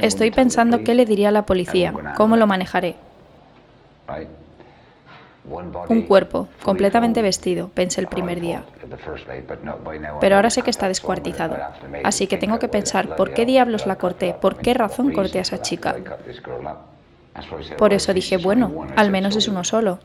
Estoy pensando qué le diría a la policía, cómo lo manejaré. Un cuerpo, completamente vestido, pensé el primer día. Pero ahora sé que está descuartizado. Así que tengo que pensar por qué diablos la corté, por qué razón corté a esa chica. Por eso dije, bueno, al menos es uno solo.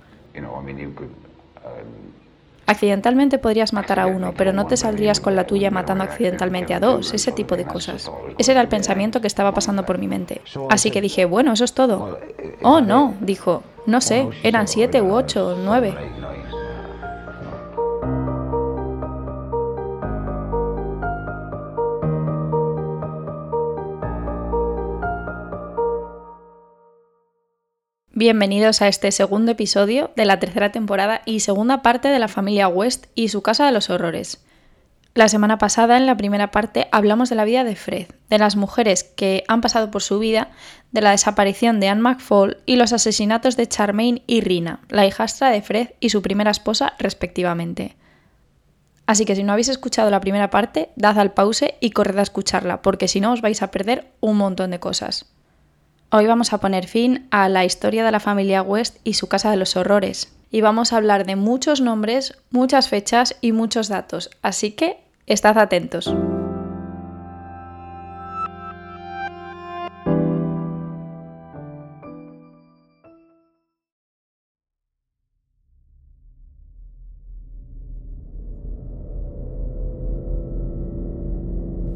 Accidentalmente podrías matar a uno, pero no te saldrías con la tuya matando accidentalmente a dos, ese tipo de cosas. Ese era el pensamiento que estaba pasando por mi mente. Así que dije, bueno, eso es todo. Oh, no, dijo, no sé, eran siete u ocho o nueve. Bienvenidos a este segundo episodio de la tercera temporada y segunda parte de la familia West y su casa de los horrores. La semana pasada, en la primera parte, hablamos de la vida de Fred, de las mujeres que han pasado por su vida, de la desaparición de Anne McFall y los asesinatos de Charmaine y Rina, la hijastra de Fred y su primera esposa, respectivamente. Así que si no habéis escuchado la primera parte, dad al pause y corred a escucharla, porque si no os vais a perder un montón de cosas. Hoy vamos a poner fin a la historia de la familia West y su casa de los horrores. Y vamos a hablar de muchos nombres, muchas fechas y muchos datos. Así que estad atentos.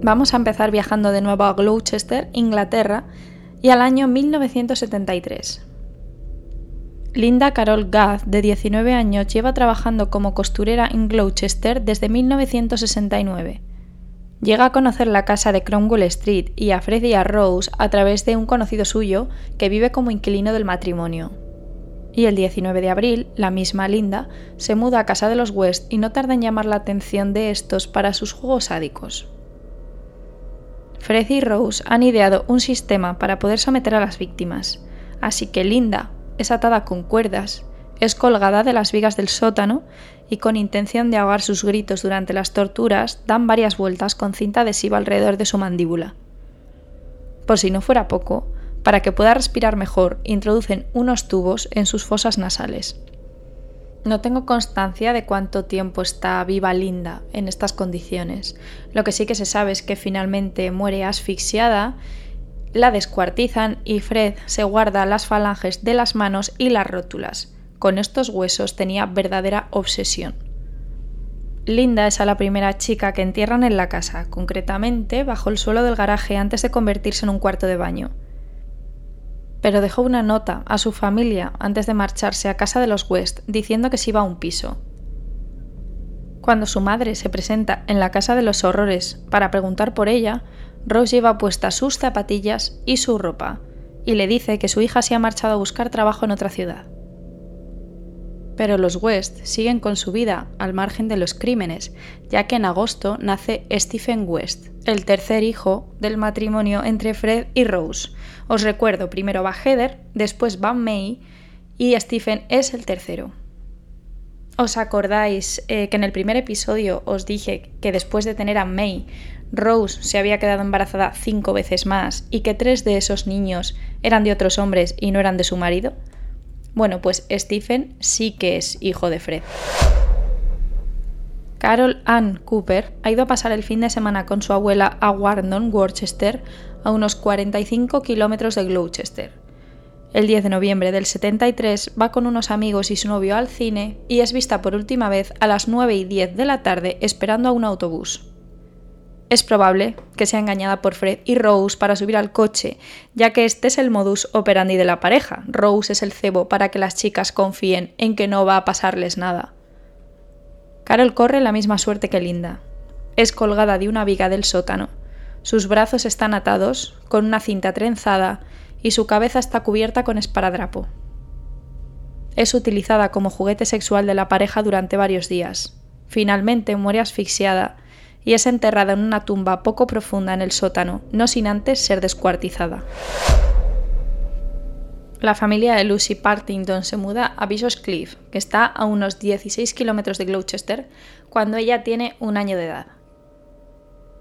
Vamos a empezar viajando de nuevo a Gloucester, Inglaterra, y al año 1973. Linda Carol Gath, de 19 años, lleva trabajando como costurera en Gloucester desde 1969. Llega a conocer la casa de Cromwell Street y a Fred y a Rose a través de un conocido suyo que vive como inquilino del matrimonio. Y el 19 de abril, la misma Linda se muda a casa de los West y no tarda en llamar la atención de estos para sus juegos sádicos. Fred y Rose han ideado un sistema para poder someter a las víctimas, así que Linda es atada con cuerdas, es colgada de las vigas del sótano y con intención de ahogar sus gritos durante las torturas dan varias vueltas con cinta adhesiva alrededor de su mandíbula. Por si no fuera poco, para que pueda respirar mejor, introducen unos tubos en sus fosas nasales. No tengo constancia de cuánto tiempo está viva Linda en estas condiciones. Lo que sí que se sabe es que finalmente muere asfixiada, la descuartizan y Fred se guarda las falanges de las manos y las rótulas. Con estos huesos tenía verdadera obsesión. Linda es a la primera chica que entierran en la casa, concretamente bajo el suelo del garaje antes de convertirse en un cuarto de baño pero dejó una nota a su familia antes de marcharse a casa de los West diciendo que se iba a un piso. Cuando su madre se presenta en la casa de los horrores para preguntar por ella, Rose lleva puestas sus zapatillas y su ropa, y le dice que su hija se ha marchado a buscar trabajo en otra ciudad. Pero los West siguen con su vida al margen de los crímenes, ya que en agosto nace Stephen West, el tercer hijo del matrimonio entre Fred y Rose. Os recuerdo, primero va Heather, después va May y Stephen es el tercero. ¿Os acordáis eh, que en el primer episodio os dije que después de tener a May, Rose se había quedado embarazada cinco veces más y que tres de esos niños eran de otros hombres y no eran de su marido? Bueno, pues Stephen sí que es hijo de Fred. Carol Ann Cooper ha ido a pasar el fin de semana con su abuela a Warndon, Worcester, a unos 45 kilómetros de Gloucester. El 10 de noviembre del 73 va con unos amigos y su novio al cine y es vista por última vez a las 9 y 10 de la tarde esperando a un autobús. Es probable que sea engañada por Fred y Rose para subir al coche, ya que este es el modus operandi de la pareja. Rose es el cebo para que las chicas confíen en que no va a pasarles nada. Carol corre la misma suerte que Linda. Es colgada de una viga del sótano. Sus brazos están atados, con una cinta trenzada, y su cabeza está cubierta con esparadrapo. Es utilizada como juguete sexual de la pareja durante varios días. Finalmente muere asfixiada y es enterrada en una tumba poco profunda en el sótano, no sin antes ser descuartizada. La familia de Lucy Partington se muda a Bishop's Cliff, que está a unos 16 kilómetros de Gloucester, cuando ella tiene un año de edad.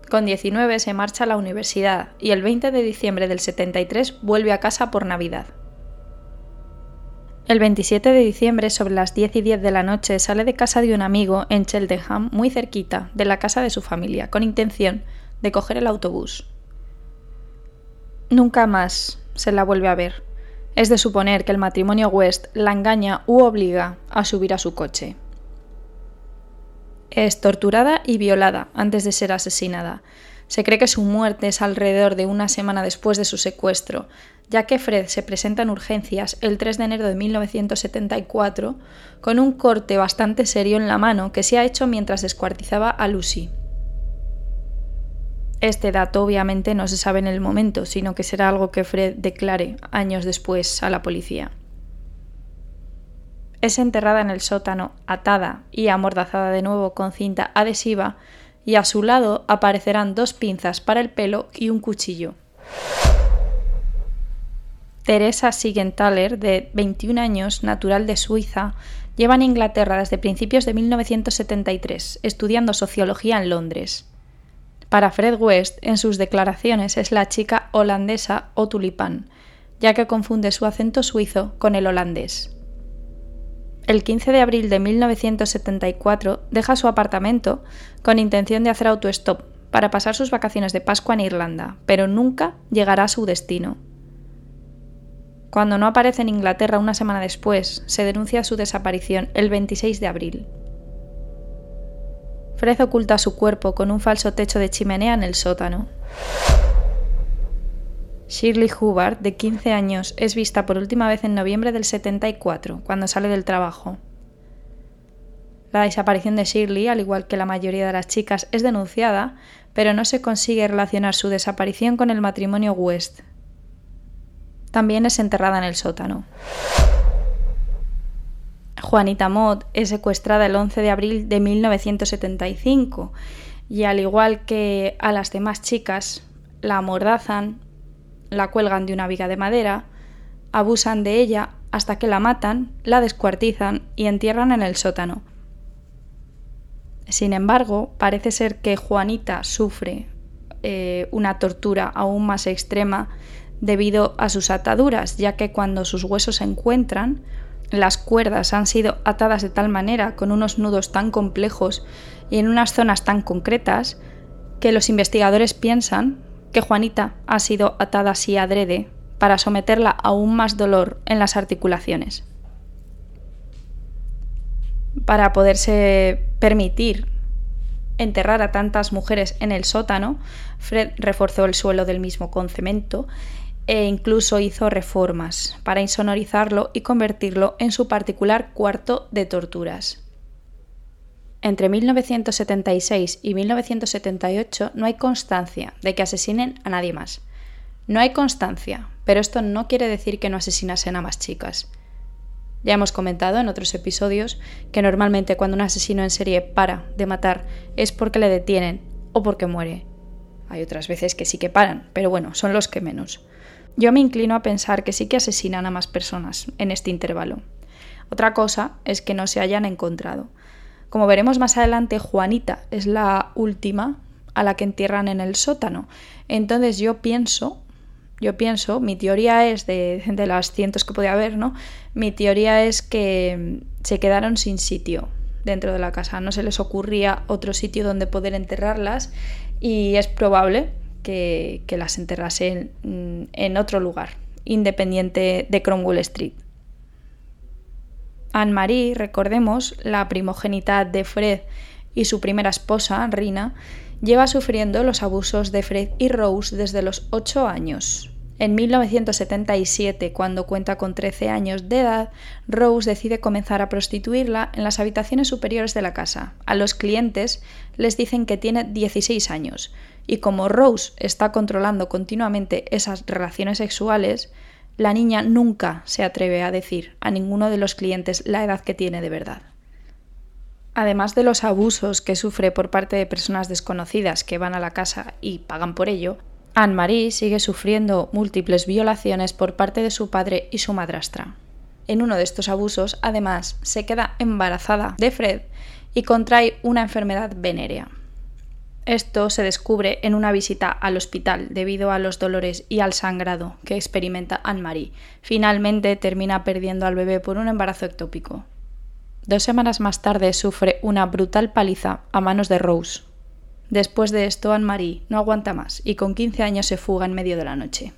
Con 19 se marcha a la universidad y el 20 de diciembre del 73 vuelve a casa por Navidad. El 27 de diciembre, sobre las 10 y 10 de la noche, sale de casa de un amigo en Cheltenham, muy cerquita de la casa de su familia, con intención de coger el autobús. Nunca más se la vuelve a ver. Es de suponer que el matrimonio West la engaña u obliga a subir a su coche. Es torturada y violada antes de ser asesinada. Se cree que su muerte es alrededor de una semana después de su secuestro, ya que Fred se presenta en urgencias el 3 de enero de 1974 con un corte bastante serio en la mano que se ha hecho mientras descuartizaba a Lucy. Este dato obviamente no se sabe en el momento, sino que será algo que Fred declare años después a la policía. Es enterrada en el sótano, atada y amordazada de nuevo con cinta adhesiva, y a su lado aparecerán dos pinzas para el pelo y un cuchillo. Teresa Sigenthaler, de 21 años, natural de Suiza, lleva en Inglaterra desde principios de 1973, estudiando sociología en Londres. Para Fred West, en sus declaraciones es la chica holandesa o tulipán, ya que confunde su acento suizo con el holandés. El 15 de abril de 1974 deja su apartamento con intención de hacer autostop para pasar sus vacaciones de Pascua en Irlanda, pero nunca llegará a su destino. Cuando no aparece en Inglaterra una semana después, se denuncia su desaparición el 26 de abril. Fred oculta su cuerpo con un falso techo de chimenea en el sótano. Shirley Hubbard, de 15 años, es vista por última vez en noviembre del 74, cuando sale del trabajo. La desaparición de Shirley, al igual que la mayoría de las chicas, es denunciada, pero no se consigue relacionar su desaparición con el matrimonio West, también es enterrada en el sótano. Juanita Mott es secuestrada el 11 de abril de 1975 y al igual que a las demás chicas, la amordazan, la cuelgan de una viga de madera, abusan de ella hasta que la matan, la descuartizan y entierran en el sótano. Sin embargo, parece ser que Juanita sufre eh, una tortura aún más extrema debido a sus ataduras, ya que cuando sus huesos se encuentran, las cuerdas han sido atadas de tal manera, con unos nudos tan complejos y en unas zonas tan concretas, que los investigadores piensan que Juanita ha sido atada así adrede para someterla a aún más dolor en las articulaciones. Para poderse permitir enterrar a tantas mujeres en el sótano, Fred reforzó el suelo del mismo con cemento e incluso hizo reformas para insonorizarlo y convertirlo en su particular cuarto de torturas. Entre 1976 y 1978 no hay constancia de que asesinen a nadie más. No hay constancia, pero esto no quiere decir que no asesinasen a más chicas. Ya hemos comentado en otros episodios que normalmente cuando un asesino en serie para de matar es porque le detienen o porque muere. Hay otras veces que sí que paran, pero bueno, son los que menos. Yo me inclino a pensar que sí que asesinan a más personas en este intervalo. Otra cosa es que no se hayan encontrado. Como veremos más adelante, Juanita es la última a la que entierran en el sótano. Entonces yo pienso, yo pienso, mi teoría es de, de las cientos que puede haber, ¿no? Mi teoría es que se quedaron sin sitio dentro de la casa. No se les ocurría otro sitio donde poder enterrarlas y es probable que, las enterrase en, otro lugar, independiente de Cromwell Street. Anne-Marie, recordemos, la primogénita de Fred y su primera esposa, Rina, lleva sufriendo los abusos de Fred y Rose desde los 8 años. En 1977, cuando cuenta con 13 años de edad, Rose decide comenzar a prostituirla en las habitaciones superiores de la casa. A los clientes les dicen que tiene 16 años, y como Rose está controlando continuamente esas relaciones sexuales, la niña nunca se atreve a decir a ninguno de los clientes la edad que tiene de verdad. Además de los abusos que sufre por parte de personas desconocidas que van a la casa y pagan por ello, Anne-Marie sigue sufriendo múltiples violaciones por parte de su padre y su madrastra. En uno de estos abusos, además, se queda embarazada de Fred y contrae una enfermedad venérea. Esto se descubre en una visita al hospital debido a los dolores y al sangrado que experimenta Anne-Marie. Finalmente termina perdiendo al bebé por un embarazo ectópico. Dos semanas más tarde sufre una brutal paliza a manos de Rose. Después de esto, Anne-Marie no aguanta más y con 15 años se fuga en medio de la noche.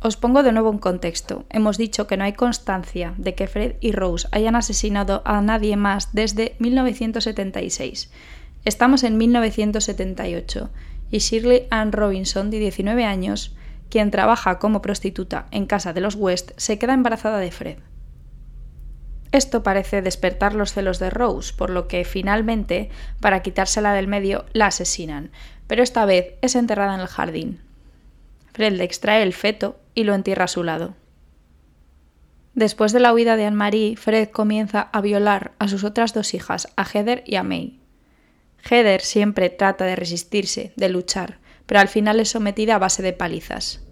Os pongo de nuevo en contexto. Hemos dicho que no hay constancia de que Fred y Rose hayan asesinado a nadie más desde 1976. Estamos en 1978 y Shirley Ann Robinson, de 19 años, quien trabaja como prostituta en casa de los West, se queda embarazada de Fred. Esto parece despertar los celos de Rose, por lo que finalmente, para quitársela del medio, la asesinan, pero esta vez es enterrada en el jardín. Fred le extrae el feto y lo entierra a su lado. Después de la huida de Anne-Marie, Fred comienza a violar a sus otras dos hijas, a Heather y a May. Heather siempre trata de resistirse, de luchar, pero al final es sometida a base de palizas.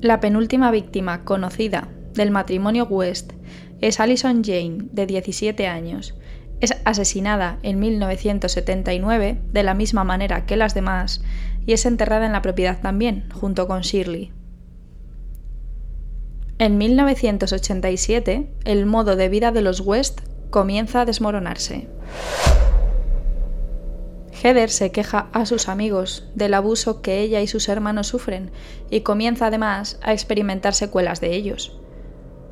La penúltima víctima conocida del matrimonio West es Alison Jane, de 17 años, es asesinada en 1979 de la misma manera que las demás y es enterrada en la propiedad también, junto con Shirley. En 1987, el modo de vida de los West comienza a desmoronarse. Heather se queja a sus amigos del abuso que ella y sus hermanos sufren y comienza además a experimentar secuelas de ellos.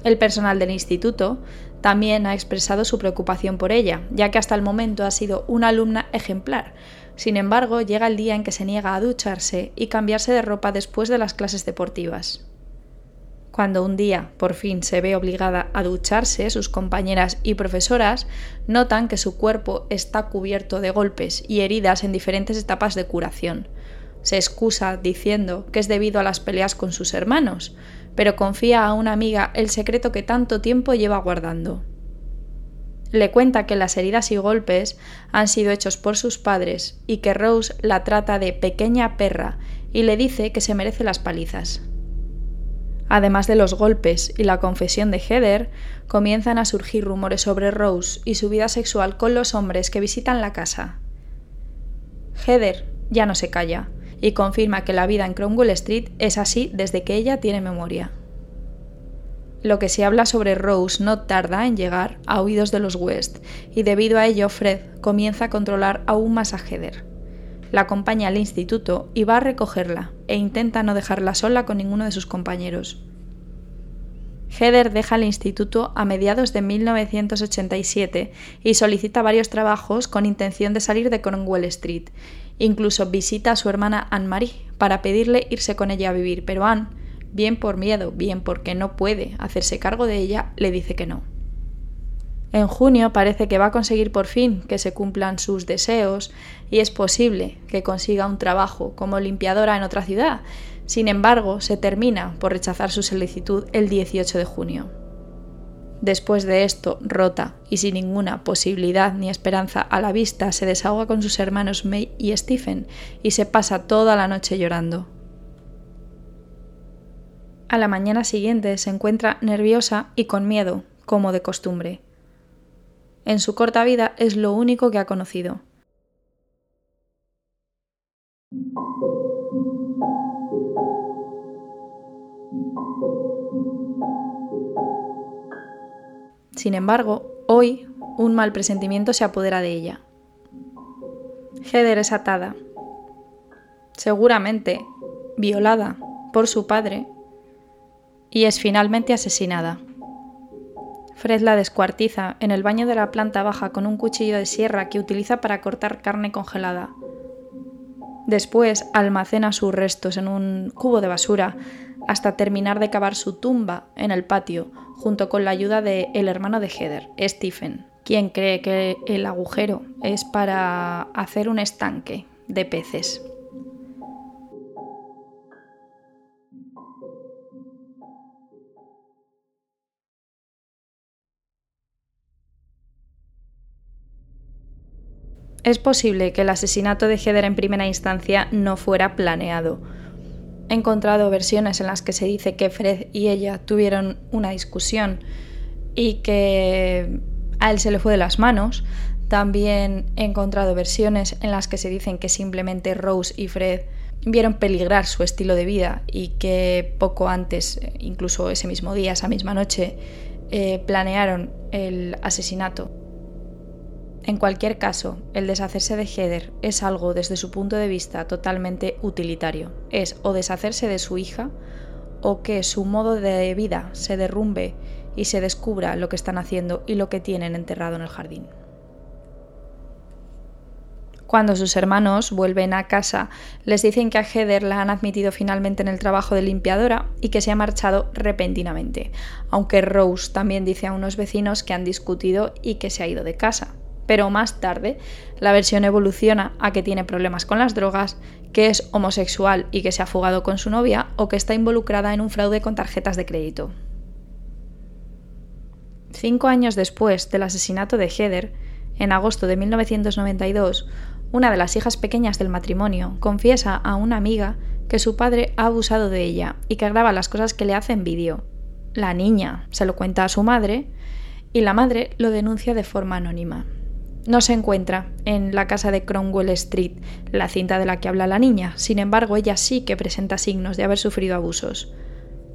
El personal del instituto también ha expresado su preocupación por ella, ya que hasta el momento ha sido una alumna ejemplar. Sin embargo, llega el día en que se niega a ducharse y cambiarse de ropa después de las clases deportivas. Cuando un día por fin se ve obligada a ducharse, sus compañeras y profesoras notan que su cuerpo está cubierto de golpes y heridas en diferentes etapas de curación. Se excusa diciendo que es debido a las peleas con sus hermanos, pero confía a una amiga el secreto que tanto tiempo lleva guardando. Le cuenta que las heridas y golpes han sido hechos por sus padres y que Rose la trata de pequeña perra y le dice que se merece las palizas. Además de los golpes y la confesión de Heather, comienzan a surgir rumores sobre Rose y su vida sexual con los hombres que visitan la casa. Heather ya no se calla y confirma que la vida en Cromwell Street es así desde que ella tiene memoria. Lo que se habla sobre Rose no tarda en llegar a oídos de los West, y debido a ello Fred comienza a controlar aún más a Heather. La acompaña al instituto y va a recogerla, e intenta no dejarla sola con ninguno de sus compañeros. Heather deja el instituto a mediados de 1987 y solicita varios trabajos con intención de salir de Cornwall Street. Incluso visita a su hermana Anne-Marie para pedirle irse con ella a vivir, pero Anne, bien por miedo, bien porque no puede hacerse cargo de ella, le dice que no. En junio parece que va a conseguir por fin que se cumplan sus deseos y es posible que consiga un trabajo como limpiadora en otra ciudad, sin embargo, se termina por rechazar su solicitud el 18 de junio. Después de esto, rota y sin ninguna posibilidad ni esperanza a la vista, se desahoga con sus hermanos May y Stephen y se pasa toda la noche llorando. A la mañana siguiente se encuentra nerviosa y con miedo, como de costumbre. En su corta vida es lo único que ha conocido. Sin embargo, hoy un mal presentimiento se apodera de ella. Heather es atada, seguramente violada por su padre, y es finalmente asesinada. Fred la descuartiza en el baño de la planta baja con un cuchillo de sierra que utiliza para cortar carne congelada. Después almacena sus restos en un cubo de basura hasta terminar de cavar su tumba en el patio, junto con la ayuda del el hermano de Heather, Stephen, quien cree que el agujero es para hacer un estanque de peces. Es posible que el asesinato de Heather en primera instancia no fuera planeado, He encontrado versiones en las que se dice que Fred y ella tuvieron una discusión y que a él se le fue de las manos. También he encontrado versiones en las que se dicen que simplemente Rose y Fred vieron peligrar su estilo de vida y que poco antes, incluso ese mismo día, esa misma noche, eh, planearon el asesinato. En cualquier caso, el deshacerse de Heather es algo desde su punto de vista totalmente utilitario. Es o deshacerse de su hija o que su modo de vida se derrumbe y se descubra lo que están haciendo y lo que tienen enterrado en el jardín. Cuando sus hermanos vuelven a casa, les dicen que a Heather la han admitido finalmente en el trabajo de limpiadora y que se ha marchado repentinamente, aunque Rose también dice a unos vecinos que han discutido y que se ha ido de casa. Pero más tarde, la versión evoluciona a que tiene problemas con las drogas, que es homosexual y que se ha fugado con su novia o que está involucrada en un fraude con tarjetas de crédito. Cinco años después del asesinato de Heather, en agosto de 1992, una de las hijas pequeñas del matrimonio confiesa a una amiga que su padre ha abusado de ella y que graba las cosas que le hace en vídeo. La niña se lo cuenta a su madre y la madre lo denuncia de forma anónima. No se encuentra en la casa de Cromwell Street la cinta de la que habla la niña, sin embargo ella sí que presenta signos de haber sufrido abusos.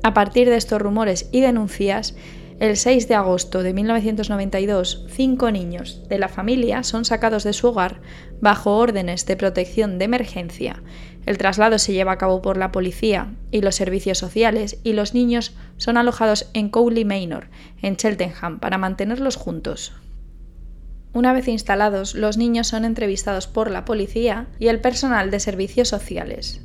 A partir de estos rumores y denuncias, el 6 de agosto de 1992, cinco niños de la familia son sacados de su hogar bajo órdenes de protección de emergencia. El traslado se lleva a cabo por la policía y los servicios sociales y los niños son alojados en Cowley Manor, en Cheltenham, para mantenerlos juntos. Una vez instalados, los niños son entrevistados por la policía y el personal de servicios sociales.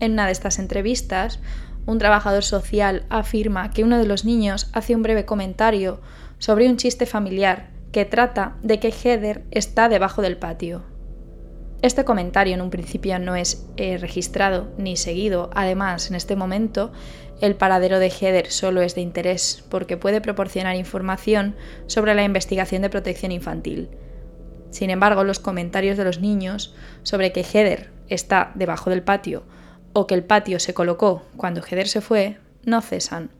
En una de estas entrevistas, un trabajador social afirma que uno de los niños hace un breve comentario sobre un chiste familiar que trata de que Heather está debajo del patio. Este comentario en un principio no es eh, registrado ni seguido. Además, en este momento, el paradero de Heather solo es de interés porque puede proporcionar información sobre la investigación de protección infantil. Sin embargo, los comentarios de los niños sobre que Heather está debajo del patio o que el patio se colocó cuando Heather se fue, no cesan.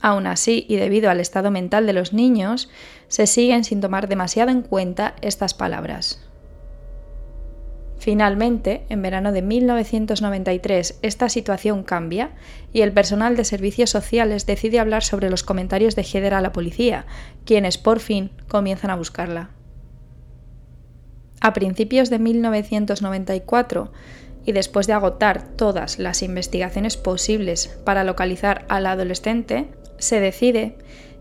Aún así, y debido al estado mental de los niños, se siguen sin tomar demasiado en cuenta estas palabras. Finalmente, en verano de 1993, esta situación cambia y el personal de servicios sociales decide hablar sobre los comentarios de Heather a la policía, quienes por fin comienzan a buscarla. A principios de 1994, y después de agotar todas las investigaciones posibles para localizar al adolescente, se decide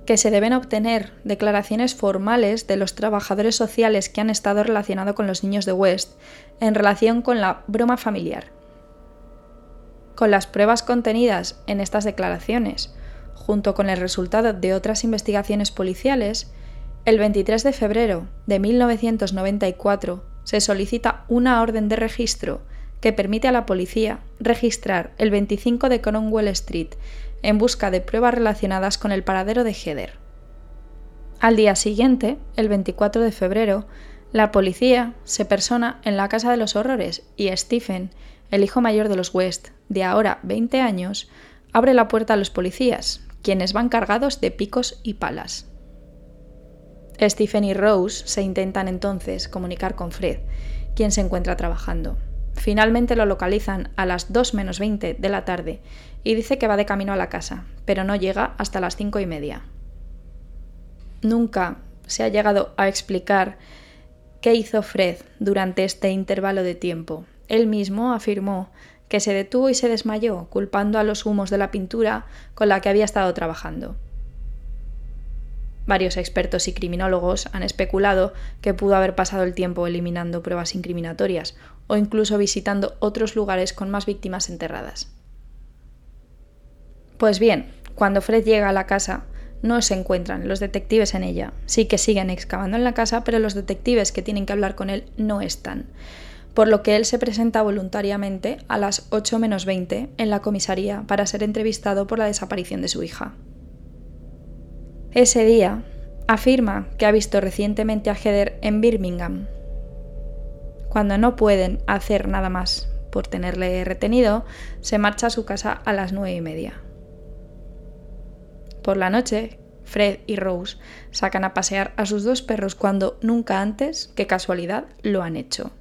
que se deben obtener declaraciones formales de los trabajadores sociales que han estado relacionados con los niños de West en relación con la broma familiar. Con las pruebas contenidas en estas declaraciones, junto con el resultado de otras investigaciones policiales, el 23 de febrero de 1994 se solicita una orden de registro que permite a la policía registrar el 25 de Cromwell Street en busca de pruebas relacionadas con el paradero de Heather. Al día siguiente, el 24 de febrero, la policía se persona en la Casa de los Horrores y Stephen, el hijo mayor de los West, de ahora 20 años, abre la puerta a los policías, quienes van cargados de picos y palas. Stephen y Rose se intentan entonces comunicar con Fred, quien se encuentra trabajando. Finalmente lo localizan a las 2 menos 20 de la tarde y dice que va de camino a la casa, pero no llega hasta las cinco y media. Nunca se ha llegado a explicar qué hizo Fred durante este intervalo de tiempo. Él mismo afirmó que se detuvo y se desmayó, culpando a los humos de la pintura con la que había estado trabajando. Varios expertos y criminólogos han especulado que pudo haber pasado el tiempo eliminando pruebas incriminatorias o incluso visitando otros lugares con más víctimas enterradas. Pues bien, cuando Fred llega a la casa, no se encuentran los detectives en ella. Sí que siguen excavando en la casa, pero los detectives que tienen que hablar con él no están. Por lo que él se presenta voluntariamente a las 8 menos 20 en la comisaría para ser entrevistado por la desaparición de su hija. Ese día, afirma que ha visto recientemente a Heather en Birmingham. Cuando no pueden hacer nada más por tenerle retenido, se marcha a su casa a las nueve y media. Por la noche, Fred y Rose sacan a pasear a sus dos perros cuando nunca antes, qué casualidad, lo han hecho.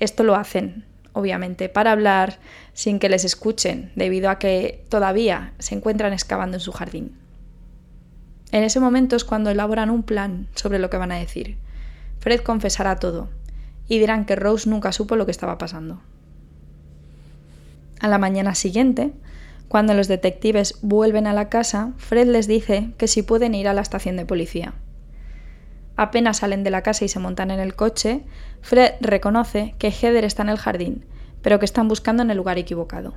Esto lo hacen, obviamente, para hablar sin que les escuchen, debido a que todavía se encuentran excavando en su jardín. En ese momento es cuando elaboran un plan sobre lo que van a decir. Fred confesará todo, y dirán que Rose nunca supo lo que estaba pasando. A la mañana siguiente, cuando los detectives vuelven a la casa, Fred les dice que si pueden ir a la estación de policía. Apenas salen de la casa y se montan en el coche, Fred reconoce que Heather está en el jardín, pero que están buscando en el lugar equivocado.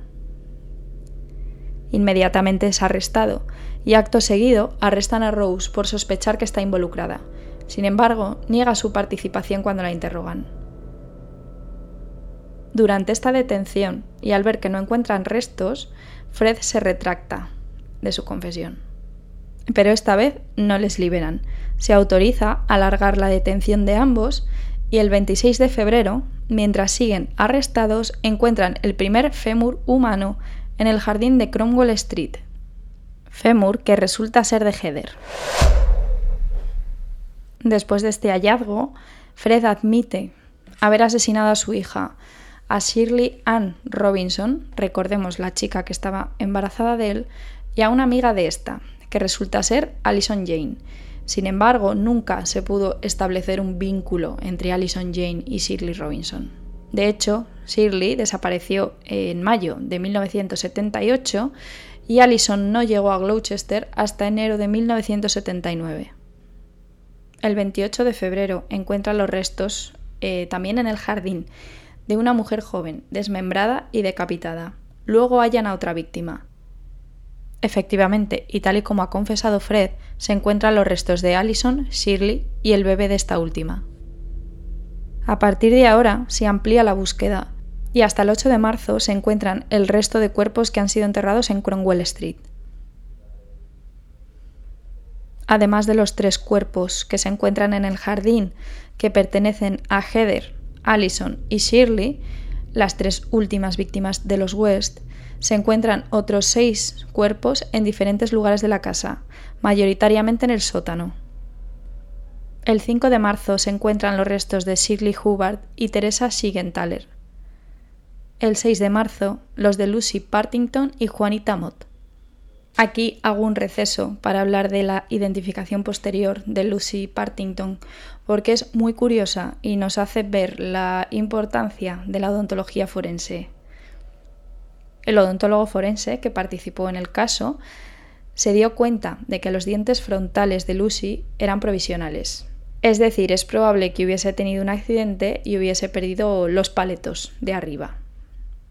Inmediatamente es arrestado y acto seguido arrestan a Rose por sospechar que está involucrada. Sin embargo, niega su participación cuando la interrogan. Durante esta detención, y al ver que no encuentran restos, Fred se retracta de su confesión. Pero esta vez no les liberan. Se autoriza a alargar la detención de ambos y el 26 de febrero, mientras siguen arrestados, encuentran el primer fémur humano en el jardín de Cromwell Street. Fémur que resulta ser de Heather. Después de este hallazgo, Fred admite haber asesinado a su hija, a Shirley Ann Robinson, recordemos la chica que estaba embarazada de él, y a una amiga de esta, que resulta ser Alison Jane. Sin embargo, nunca se pudo establecer un vínculo entre Alison Jane y Shirley Robinson. De hecho, Shirley desapareció en mayo de 1978 y Alison no llegó a Gloucester hasta enero de 1979. El 28 de febrero encuentra los restos eh, también en el jardín de una mujer joven, desmembrada y decapitada. Luego hallan a otra víctima. Efectivamente, y tal y como ha confesado Fred, se encuentran los restos de Allison, Shirley y el bebé de esta última. A partir de ahora se amplía la búsqueda y hasta el 8 de marzo se encuentran el resto de cuerpos que han sido enterrados en Cromwell Street. Además de los tres cuerpos que se encuentran en el jardín que pertenecen a Heather, Allison y Shirley, las tres últimas víctimas de los West, se encuentran otros seis cuerpos en diferentes lugares de la casa, mayoritariamente en el sótano. El 5 de marzo se encuentran los restos de Shirley Hubbard y Teresa Sigenthaler. El 6 de marzo, los de Lucy Partington y Juanita Mott. Aquí hago un receso para hablar de la identificación posterior de Lucy Partington, porque es muy curiosa y nos hace ver la importancia de la odontología forense. El odontólogo forense que participó en el caso se dio cuenta de que los dientes frontales de Lucy eran provisionales. Es decir, es probable que hubiese tenido un accidente y hubiese perdido los paletos de arriba.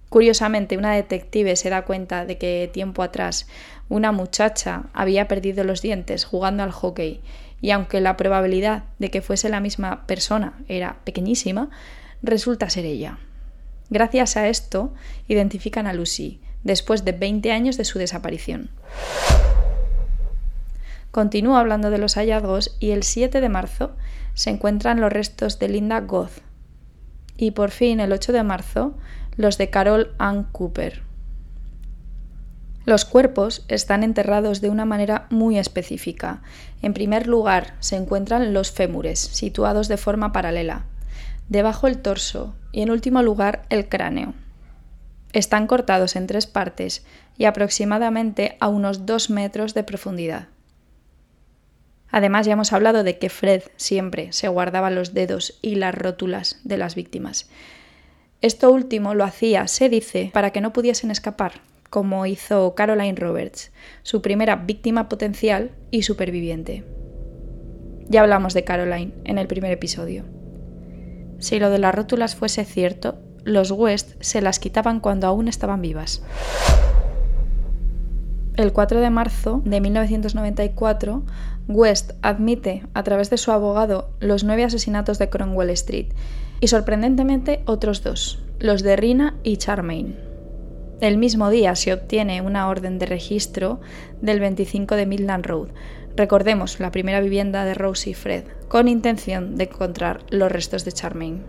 Curiosamente, una detective se da cuenta de que tiempo atrás una muchacha había perdido los dientes jugando al hockey y aunque la probabilidad de que fuese la misma persona era pequeñísima, resulta ser ella. Gracias a esto, identifican a Lucy, después de 20 años de su desaparición. Continúa hablando de los hallazgos y el 7 de marzo se encuentran los restos de Linda Goth. Y por fin, el 8 de marzo, los de Carol Ann Cooper. Los cuerpos están enterrados de una manera muy específica. En primer lugar, se encuentran los fémures, situados de forma paralela. Debajo el torso y en último lugar el cráneo. Están cortados en tres partes y aproximadamente a unos dos metros de profundidad. Además, ya hemos hablado de que Fred siempre se guardaba los dedos y las rótulas de las víctimas. Esto último lo hacía, se dice, para que no pudiesen escapar, como hizo Caroline Roberts, su primera víctima potencial y superviviente. Ya hablamos de Caroline en el primer episodio. Si lo de las rótulas fuese cierto, los West se las quitaban cuando aún estaban vivas. El 4 de marzo de 1994, West admite a través de su abogado los nueve asesinatos de Cromwell Street y sorprendentemente otros dos, los de Rina y Charmaine. El mismo día se obtiene una orden de registro del 25 de Midland Road, recordemos la primera vivienda de Rose y Fred, con intención de encontrar los restos de Charmaine.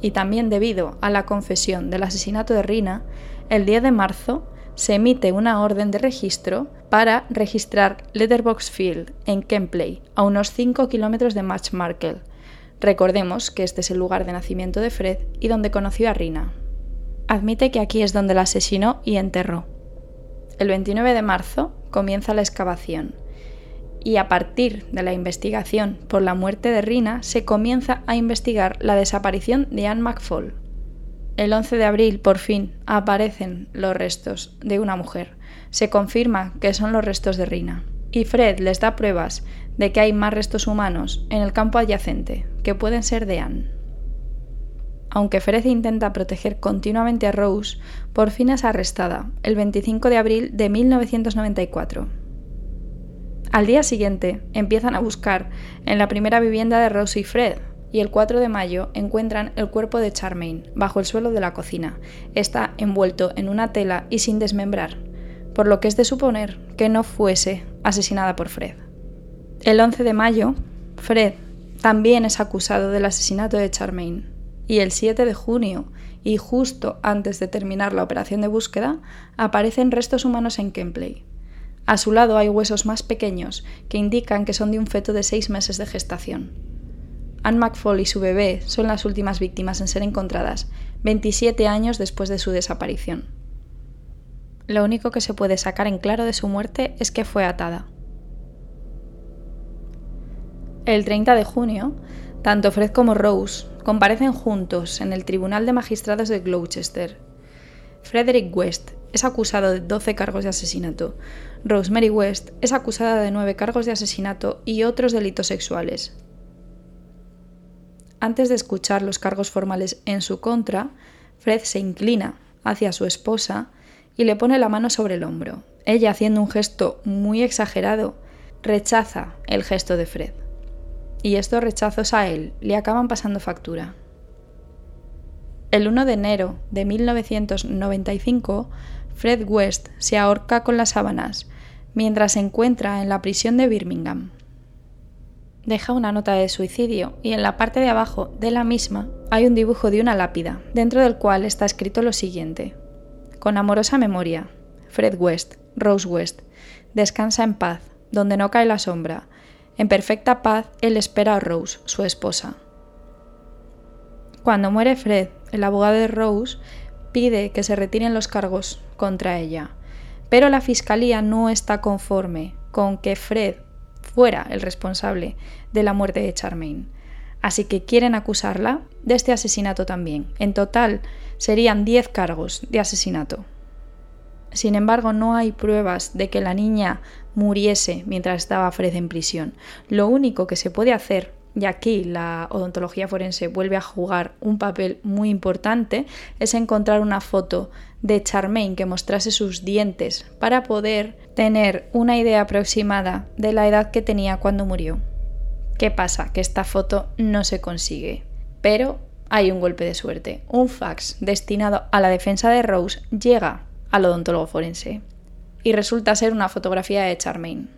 Y también debido a la confesión del asesinato de Rina, el 10 de marzo se emite una orden de registro para registrar Letterbox Field en Kempley, a unos 5 kilómetros de Markel. Recordemos que este es el lugar de nacimiento de Fred y donde conoció a Rina. Admite que aquí es donde la asesinó y enterró. El 29 de marzo comienza la excavación y a partir de la investigación por la muerte de Rina se comienza a investigar la desaparición de Anne McFall. El 11 de abril, por fin, aparecen los restos de una mujer. Se confirma que son los restos de Rina. Y Fred les da pruebas de que hay más restos humanos en el campo adyacente, que pueden ser de Anne. Aunque Fred intenta proteger continuamente a Rose, por fin es arrestada el 25 de abril de 1994. Al día siguiente empiezan a buscar en la primera vivienda de Rose y Fred, y el 4 de mayo encuentran el cuerpo de Charmaine bajo el suelo de la cocina. Está envuelto en una tela y sin desmembrar, por lo que es de suponer que no fuese asesinada por Fred. El 11 de mayo, Fred también es acusado del asesinato de Charmaine y el 7 de junio, y justo antes de terminar la operación de búsqueda, aparecen restos humanos en Kempley. A su lado hay huesos más pequeños que indican que son de un feto de seis meses de gestación. Anne McFall y su bebé son las últimas víctimas en ser encontradas, 27 años después de su desaparición. Lo único que se puede sacar en claro de su muerte es que fue atada. El 30 de junio, tanto Fred como Rose comparecen juntos en el Tribunal de Magistrados de Gloucester. Frederick West es acusado de 12 cargos de asesinato. Rosemary West es acusada de 9 cargos de asesinato y otros delitos sexuales. Antes de escuchar los cargos formales en su contra, Fred se inclina hacia su esposa y le pone la mano sobre el hombro. Ella, haciendo un gesto muy exagerado, rechaza el gesto de Fred y estos rechazos a él le acaban pasando factura. El 1 de enero de 1995, Fred West se ahorca con las sábanas mientras se encuentra en la prisión de Birmingham. Deja una nota de suicidio y en la parte de abajo de la misma hay un dibujo de una lápida, dentro del cual está escrito lo siguiente. Con amorosa memoria, Fred West, Rose West, descansa en paz, donde no cae la sombra, en perfecta paz, él espera a Rose, su esposa. Cuando muere Fred, el abogado de Rose pide que se retiren los cargos contra ella, pero la fiscalía no está conforme con que Fred fuera el responsable de la muerte de Charmaine. Así que quieren acusarla de este asesinato también. En total serían 10 cargos de asesinato. Sin embargo, no hay pruebas de que la niña muriese mientras estaba Fred en prisión. Lo único que se puede hacer, y aquí la odontología forense vuelve a jugar un papel muy importante, es encontrar una foto de Charmaine que mostrase sus dientes para poder tener una idea aproximada de la edad que tenía cuando murió. ¿Qué pasa? Que esta foto no se consigue. Pero hay un golpe de suerte. Un fax destinado a la defensa de Rose llega al odontólogo forense. Y resulta ser una fotografía de Charmaine.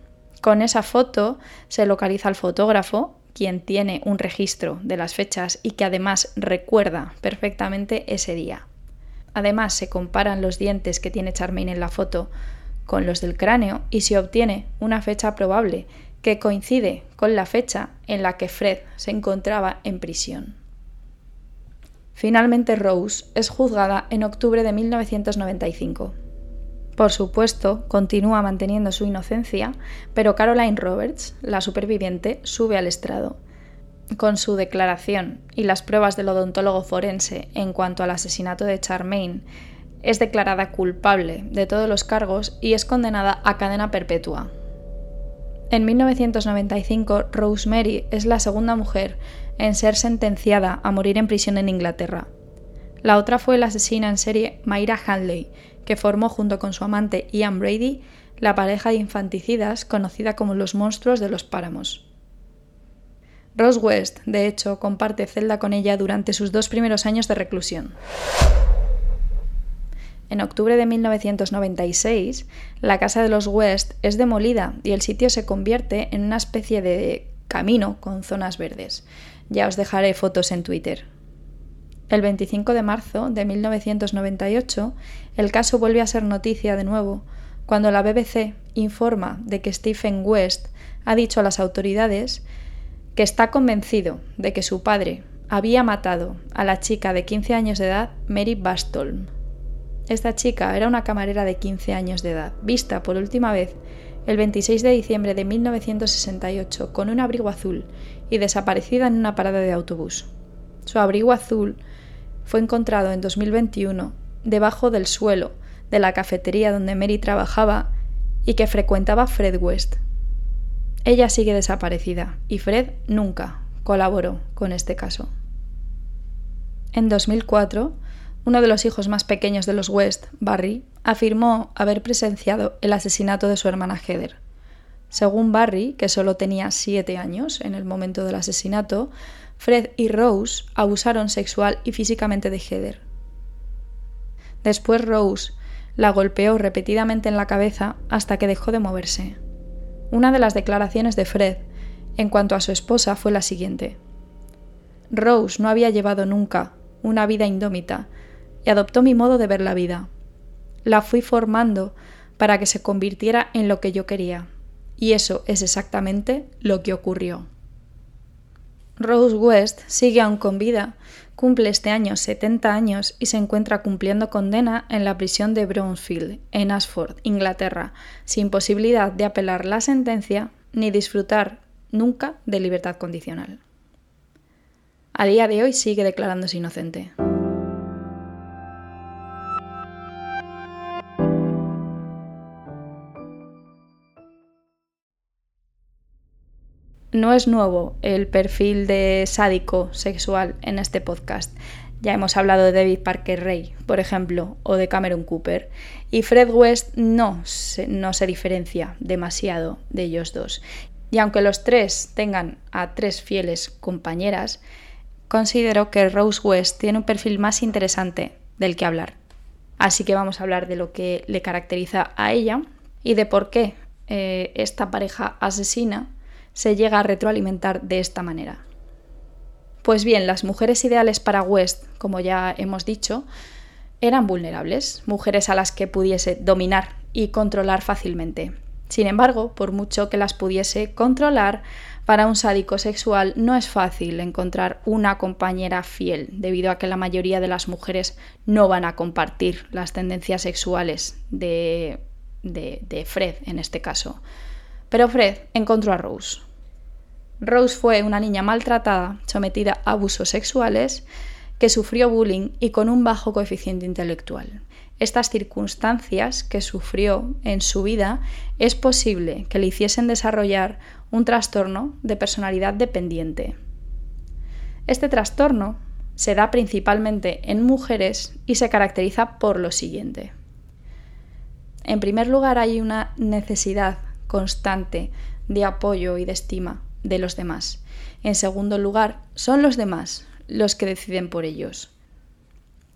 Con esa foto se localiza al fotógrafo, quien tiene un registro de las fechas y que además recuerda perfectamente ese día. Además se comparan los dientes que tiene Charmaine en la foto con los del cráneo y se obtiene una fecha probable que coincide con la fecha en la que Fred se encontraba en prisión. Finalmente Rose es juzgada en octubre de 1995. Por supuesto, continúa manteniendo su inocencia, pero Caroline Roberts, la superviviente, sube al estrado. Con su declaración y las pruebas del odontólogo forense en cuanto al asesinato de Charmaine, es declarada culpable de todos los cargos y es condenada a cadena perpetua. En 1995, Rosemary es la segunda mujer en ser sentenciada a morir en prisión en Inglaterra. La otra fue la asesina en serie Mayra Hanley, que formó junto con su amante Ian Brady la pareja de infanticidas conocida como los monstruos de los páramos. Rose West, de hecho, comparte celda con ella durante sus dos primeros años de reclusión. En octubre de 1996, la casa de los West es demolida y el sitio se convierte en una especie de camino con zonas verdes. Ya os dejaré fotos en Twitter. El 25 de marzo de 1998, el caso vuelve a ser noticia de nuevo cuando la BBC informa de que Stephen West ha dicho a las autoridades que está convencido de que su padre había matado a la chica de 15 años de edad, Mary Bastolm. Esta chica era una camarera de 15 años de edad, vista por última vez el 26 de diciembre de 1968 con un abrigo azul y desaparecida en una parada de autobús. Su abrigo azul fue encontrado en 2021 debajo del suelo de la cafetería donde Mary trabajaba y que frecuentaba Fred West. Ella sigue desaparecida y Fred nunca colaboró con este caso. En 2004, uno de los hijos más pequeños de los West, Barry, afirmó haber presenciado el asesinato de su hermana Heather. Según Barry, que solo tenía siete años en el momento del asesinato, Fred y Rose abusaron sexual y físicamente de Heather. Después Rose la golpeó repetidamente en la cabeza hasta que dejó de moverse. Una de las declaraciones de Fred en cuanto a su esposa fue la siguiente. Rose no había llevado nunca una vida indómita adoptó mi modo de ver la vida la fui formando para que se convirtiera en lo que yo quería. Y eso es exactamente lo que ocurrió. Rose West sigue aún con vida, cumple este año 70 años y se encuentra cumpliendo condena en la prisión de Brownsfield, en Ashford, Inglaterra, sin posibilidad de apelar la sentencia ni disfrutar nunca de libertad condicional. A día de hoy sigue declarándose inocente. No es nuevo el perfil de sádico sexual en este podcast. Ya hemos hablado de David Parker Ray, por ejemplo, o de Cameron Cooper. Y Fred West no se, diferencia demasiado de ellos dos. Y aunque los tres tengan a tres fieles compañeras, considero que Rose West tiene un perfil más interesante del que hablar. Así que vamos a hablar de lo que le caracteriza a ella y de por qué eh, esta pareja asesina se llega a retroalimentar de esta manera. Pues bien, las mujeres ideales para West, como ya hemos dicho, eran vulnerables, mujeres a las que pudiese dominar y controlar fácilmente. Sin embargo, por mucho que las pudiese controlar, para un sádico sexual no es fácil encontrar una compañera fiel, debido a que la mayoría de las mujeres no van a compartir las tendencias sexuales de, de, Fred en este caso. Pero Fred encontró a Rose, Rose fue una niña maltratada, sometida a abusos sexuales, que sufrió bullying y con un bajo coeficiente intelectual. Estas circunstancias que sufrió en su vida es posible que le hiciesen desarrollar un trastorno de personalidad dependiente. Este trastorno se da principalmente en mujeres y se caracteriza por lo siguiente. En primer lugar, hay una necesidad constante de apoyo y de estima de los demás. En segundo lugar, son los demás los que deciden por ellos.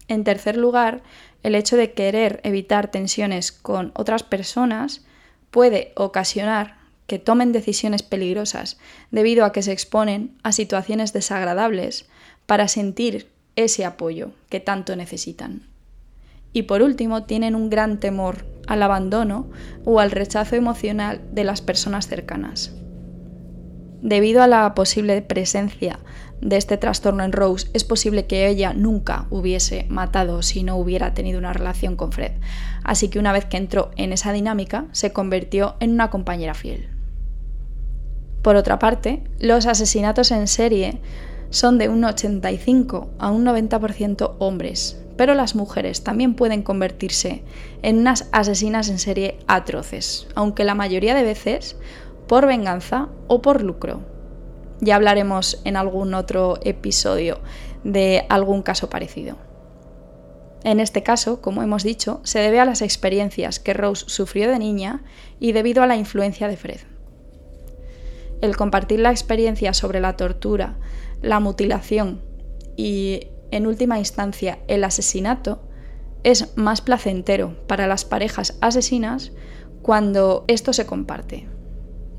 En tercer lugar, el hecho de querer evitar tensiones con otras personas puede ocasionar que tomen decisiones peligrosas debido a que se exponen a situaciones desagradables para sentir ese apoyo que tanto necesitan. Y por último, tienen un gran temor al abandono o al rechazo emocional de las personas cercanas. Debido a la posible presencia de este trastorno en Rose, es posible que ella nunca hubiese matado si no hubiera tenido una relación con Fred. Así que una vez que entró en esa dinámica, se convirtió en una compañera fiel. Por otra parte, los asesinatos en serie son de un 85 a un 90% hombres, pero las mujeres también pueden convertirse en unas asesinas en serie atroces, aunque la mayoría de veces por venganza o por lucro. Ya hablaremos en algún otro episodio de algún caso parecido. En este caso, como hemos dicho, se debe a las experiencias que Rose sufrió de niña y debido a la influencia de Fred. El compartir la experiencia sobre la tortura, la mutilación y, en última instancia, el asesinato es más placentero para las parejas asesinas cuando esto se comparte.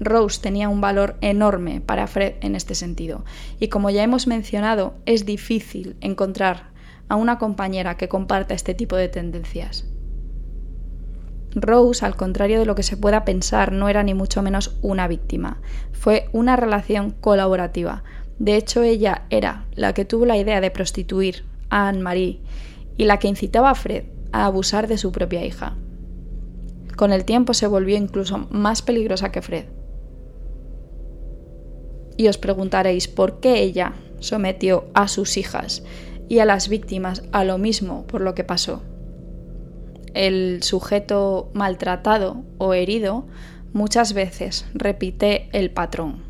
Rose tenía un valor enorme para Fred en este sentido. Y como ya hemos mencionado, es difícil encontrar a una compañera que comparta este tipo de tendencias. Rose, al contrario de lo que se pueda pensar, no era ni mucho menos una víctima. Fue una relación colaborativa. De hecho, ella era la que tuvo la idea de prostituir a Anne-Marie y la que incitaba a Fred a abusar de su propia hija. Con el tiempo se volvió incluso más peligrosa que Fred. Y os preguntaréis por qué ella sometió a sus hijas y a las víctimas a lo mismo por lo que pasó el sujeto maltratado o herido muchas veces repite el patrón.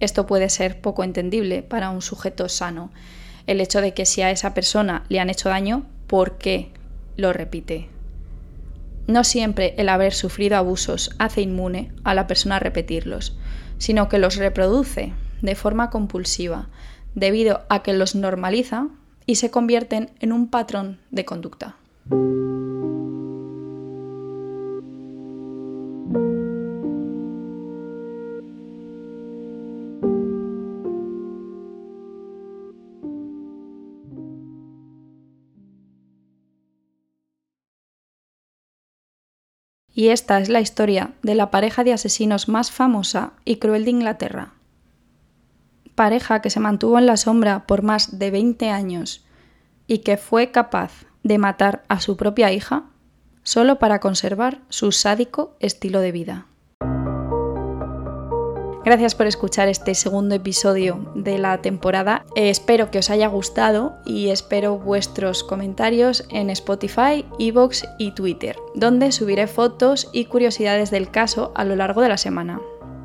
Esto puede ser poco entendible para un sujeto sano, el hecho de que si a esa persona le han hecho daño, ¿por qué lo repite? No siempre el haber sufrido abusos hace inmune a la persona a repetirlos, sino que los reproduce de forma compulsiva, debido a que los normaliza y se convierten en un patrón de conducta. Y esta es la historia de la pareja de asesinos más famosa y cruel de Inglaterra. Pareja que se mantuvo en la sombra por más de 20 años y que fue capaz de matar a su propia hija solo para conservar su sádico estilo de vida. Gracias por escuchar este segundo episodio de la temporada. Eh, espero que os haya gustado y espero vuestros comentarios en Spotify, Evox y Twitter, donde subiré fotos y curiosidades del caso a lo largo de la semana.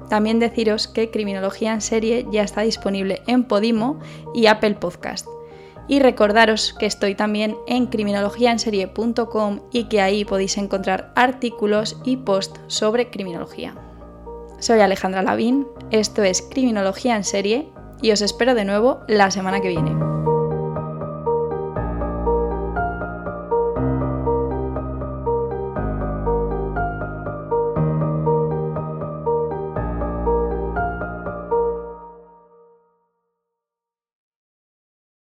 También deciros que Criminología en serie ya está disponible en Podimo y Apple Podcast. Y recordaros que estoy también en criminologiaenserie.com y que ahí podéis encontrar artículos y posts sobre criminología. Soy Alejandra Lavín, esto es Criminología en serie y os espero de nuevo la semana que viene.